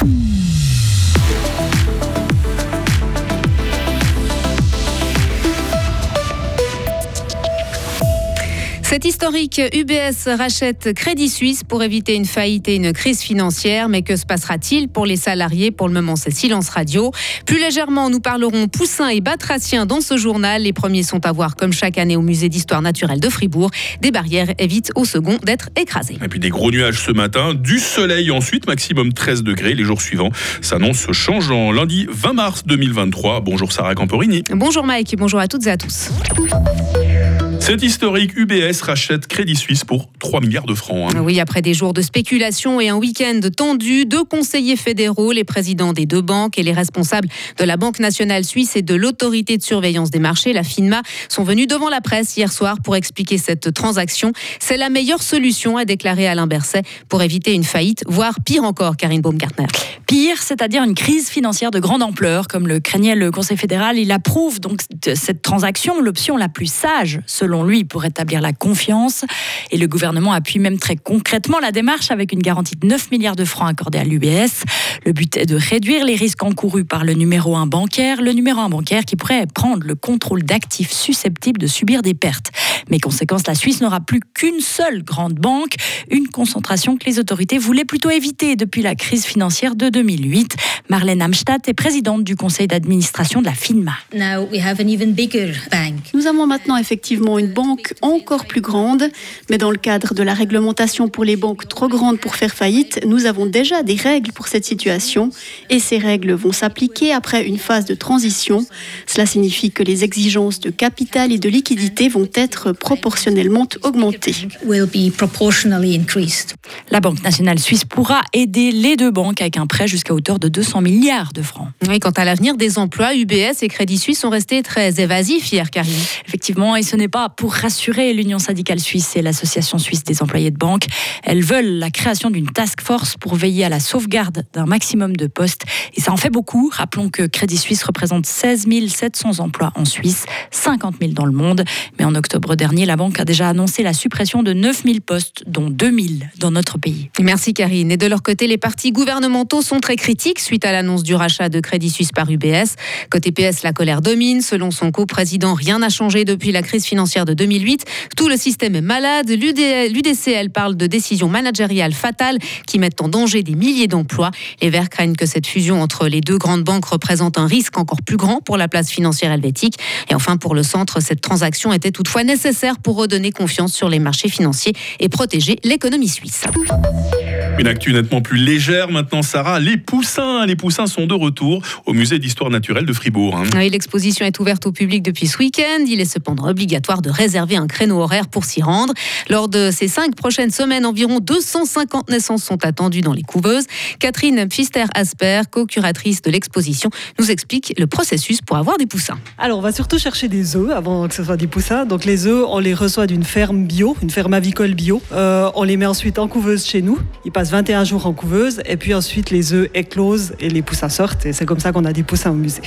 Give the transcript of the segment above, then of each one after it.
Mm-hmm. Cette historique UBS rachète Crédit Suisse pour éviter une faillite et une crise financière. Mais que se passera-t-il pour les salariés? Pour le moment, c'est silence radio. Plus légèrement, nous parlerons poussins et batraciens dans ce journal. Les premiers sont à voir, comme chaque année au musée d'histoire naturelle de Fribourg. Des barrières évitent au second d'être écrasées. Et puis des gros nuages ce matin, du soleil ensuite, maximum 13 degrés. Les jours suivants s'annoncent changeant. Lundi 20 mars 2023. Bonjour Sarah Camporini. Bonjour Mike, bonjour à toutes et à tous. Cette historique UBS rachète Crédit Suisse pour 3 milliards de francs. Hein. Oui, après des jours de spéculation et un week-end tendu, deux conseillers fédéraux, les présidents des deux banques et les responsables de la Banque nationale suisse et de l'autorité de surveillance des marchés, la FINMA, sont venus devant la presse hier soir pour expliquer cette transaction. C'est la meilleure solution, a déclaré Alain Berset, pour éviter une faillite, voire pire encore, Karine Baumgartner. Pire, c'est-à-dire une crise financière de grande ampleur, comme le craignait le Conseil fédéral. Il approuve donc cette transaction, l'option la plus sage, selon lui, pour établir la confiance. Et le gouvernement appuie même très concrètement la démarche avec une garantie de 9 milliards de francs accordés à l'UBS. Le but est de réduire les risques encourus par le numéro 1 bancaire, le numéro 1 bancaire qui pourrait prendre le contrôle d'actifs susceptibles de subir des pertes. Mais conséquence, la Suisse n'aura plus qu'une seule grande banque, une concentration que les autorités voulaient plutôt éviter depuis la crise financière de 2008. Marlène Amstadt est présidente du conseil d'administration de la FINMA. Nous avons maintenant effectivement une banque encore plus grande, mais dans le cadre de la réglementation pour les banques trop grandes pour faire faillite, nous avons déjà des règles pour cette situation et ces règles vont s'appliquer après une phase de transition. Cela signifie que les exigences de capital et de liquidité vont être proportionnellement augmentées. La Banque nationale suisse pourra aider les deux banques avec un prêt jusqu'à hauteur de 200 milliards de francs. Oui, quant à l'avenir des emplois, UBS et Crédit Suisse sont restés très évasifs hier, Karine. Effectivement, et ce n'est pas pour rassurer l'Union syndicale suisse et l'Association suisse des employés de banque. Elles veulent la création d'une task force pour veiller à la sauvegarde d'un maximum de postes. Et ça en fait beaucoup. Rappelons que Crédit Suisse représente 16 700 emplois en Suisse, 50 000 dans le monde. Mais en octobre dernier, la banque a déjà annoncé la suppression de 9 000 postes, dont 2 000 dans notre pays. Merci Karine. Et de leur côté, les partis gouvernementaux sont très critiques suite à l'annonce du rachat de Crédit Suisse par UBS. Côté PS, la colère domine. Selon son co-président, rien n'a changé depuis la crise financière de 2008. Tout le système est malade. L'UDCL parle de décisions managériales fatales qui mettent en danger des milliers d'emplois. Les Verts craignent que cette fusion entre les deux grandes banques représente un risque encore plus grand pour la place financière helvétique. Et enfin, pour le centre, cette transaction était toutefois nécessaire pour redonner confiance sur les marchés financiers et protéger l'économie suisse. Une actu nettement plus légère maintenant, Sarah. Les poussins, les poussins sont de retour au musée d'histoire naturelle de Fribourg. Hein. L'exposition est ouverte au public depuis ce week-end. Il est cependant obligatoire de réserver un créneau horaire pour s'y rendre. Lors de ces cinq prochaines semaines, environ 250 naissances sont attendues dans les couveuses. Catherine Pfister-Asper, co-curatrice de l'exposition, nous explique le processus pour avoir des poussins. Alors, on va surtout chercher des œufs avant que ce soit des poussins. Donc, les œufs, on les reçoit d'une ferme bio, une ferme avicole bio. Euh, on les met ensuite en couveuse chez nous. Ils passent 21 jours en couveuse et puis ensuite les œufs éclosent et les poussins sortent et c'est comme ça qu'on a des poussins au musée.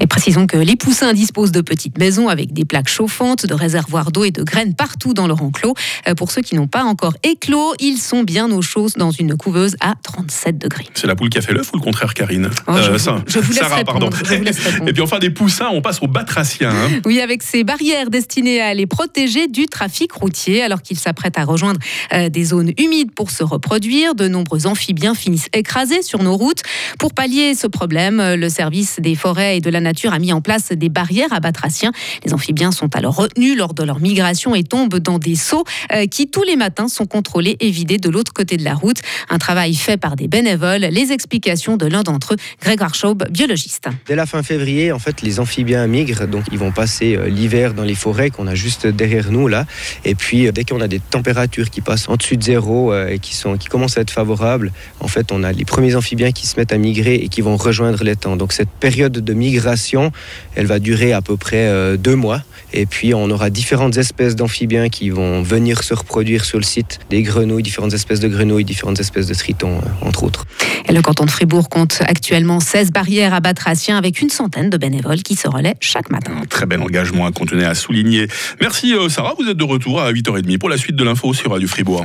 Et précisons que les poussins disposent de petites maisons avec des plaques chauffantes, de réservoirs d'eau et de graines partout dans leur enclos. Euh, pour ceux qui n'ont pas encore éclos, ils sont bien au chaud dans une couveuse à 37 degrés. C'est la poule qui a fait l'œuf ou le contraire, Karine oh, euh, je, vous, laisse Sarah, pardon. Et puis enfin des poussins, on passe aux batraciens. Hein. Oui, avec ces barrières destinées à les protéger du trafic routier, alors qu'ils s'apprêtent à rejoindre euh, des zones humides pour se reproduire. De nombreux amphibiens finissent écrasés sur nos routes. Pour pallier ce problème, le service des forêts et de la nature a mis en place des barrières à batraciens. Les amphibiens sont alors retenus lors de leur migration et tombent dans des seaux euh, qui tous les matins sont contrôlés et vidés de l'autre côté de la route. Un travail fait par des bénévoles. Les explications de l'un d'entre eux, Grégoire Schaub, biologiste. Dès la fin février, en fait, les amphibiens migrent, donc ils vont passer euh, l'hiver dans les forêts qu'on a juste derrière nous là. Et puis euh, dès qu'on a des températures qui passent en dessus de zéro et qui sont qui commencent à être favorables, en fait, on a les premiers amphibiens qui se mettent à migrer et qui vont rejoindre l'étang. Donc cette période de migration, elle va durer à peu près deux mois. Et puis on aura différentes espèces d'amphibiens qui vont venir se reproduire sur le site, des grenouilles, différentes espèces de grenouilles, différentes espèces de tritons, euh, entre autres. Et le canton de Fribourg compte actuellement 16 barrières à batraciens avec une centaine de bénévoles qui se relaient chaque matin. Un très bel engagement à continuer à souligner. Merci euh, Sarah, vous êtes de retour à 8h30 pour la suite de l'info sur Radio Fribourg.